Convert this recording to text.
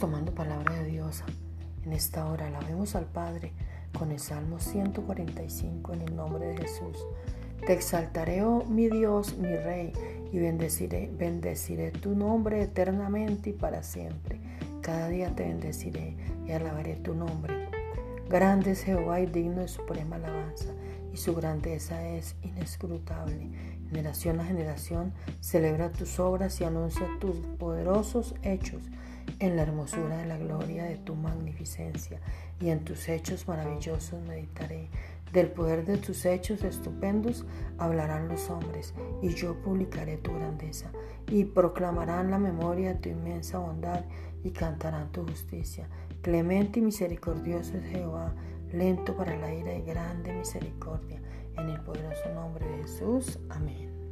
Tomando palabra de Dios. En esta hora alabemos al Padre con el Salmo 145 en el nombre de Jesús. Te exaltaré, oh mi Dios, mi Rey, y bendeciré, bendeciré tu nombre eternamente y para siempre. Cada día te bendeciré y alabaré tu nombre. Grande es Jehová y digno de suprema alabanza y su grandeza es inescrutable. Generación a generación celebra tus obras y anuncia tus poderosos hechos en la hermosura de la gloria de tu magnificencia, y en tus hechos maravillosos meditaré. Del poder de tus hechos estupendos hablarán los hombres, y yo publicaré tu grandeza, y proclamarán la memoria de tu inmensa bondad, y cantarán tu justicia. Clemente y misericordioso es Jehová, lento para la ira y grande misericordia. En el poderoso nombre de Jesús. Amén.